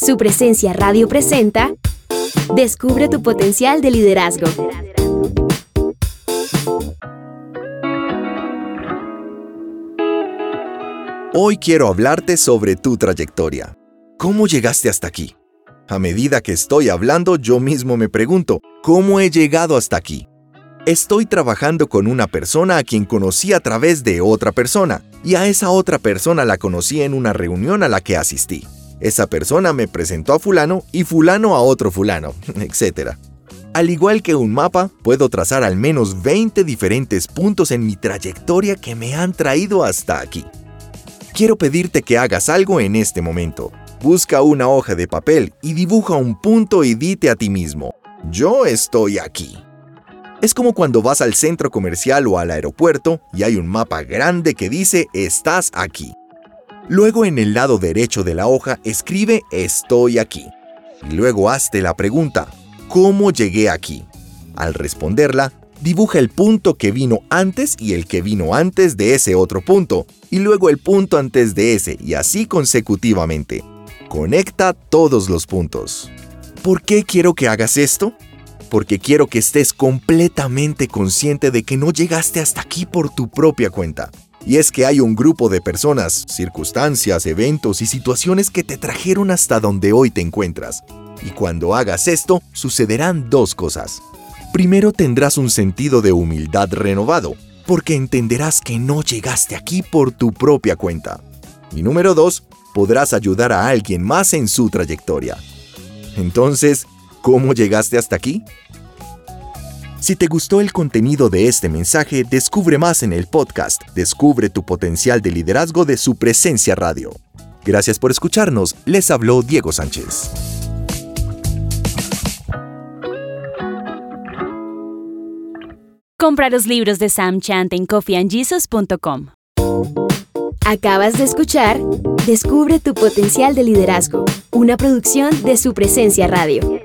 Su presencia radio presenta Descubre tu potencial de liderazgo. Hoy quiero hablarte sobre tu trayectoria. ¿Cómo llegaste hasta aquí? A medida que estoy hablando, yo mismo me pregunto, ¿cómo he llegado hasta aquí? Estoy trabajando con una persona a quien conocí a través de otra persona, y a esa otra persona la conocí en una reunión a la que asistí. Esa persona me presentó a fulano y fulano a otro fulano, etc. Al igual que un mapa, puedo trazar al menos 20 diferentes puntos en mi trayectoria que me han traído hasta aquí. Quiero pedirte que hagas algo en este momento. Busca una hoja de papel y dibuja un punto y dite a ti mismo, yo estoy aquí. Es como cuando vas al centro comercial o al aeropuerto y hay un mapa grande que dice estás aquí. Luego en el lado derecho de la hoja escribe Estoy aquí. Y luego hazte la pregunta, ¿cómo llegué aquí? Al responderla, dibuja el punto que vino antes y el que vino antes de ese otro punto, y luego el punto antes de ese, y así consecutivamente. Conecta todos los puntos. ¿Por qué quiero que hagas esto? Porque quiero que estés completamente consciente de que no llegaste hasta aquí por tu propia cuenta y es que hay un grupo de personas, circunstancias, eventos y situaciones que te trajeron hasta donde hoy te encuentras. Y cuando hagas esto, sucederán dos cosas. Primero tendrás un sentido de humildad renovado, porque entenderás que no llegaste aquí por tu propia cuenta. Y número dos, podrás ayudar a alguien más en su trayectoria. Entonces, ¿cómo llegaste hasta aquí? Si te gustó el contenido de este mensaje, descubre más en el podcast Descubre tu potencial de liderazgo de su presencia radio. Gracias por escucharnos, les habló Diego Sánchez. Compra los libros de Sam Chant en coffeeandjesus.com. Acabas de escuchar Descubre tu potencial de liderazgo, una producción de su presencia radio.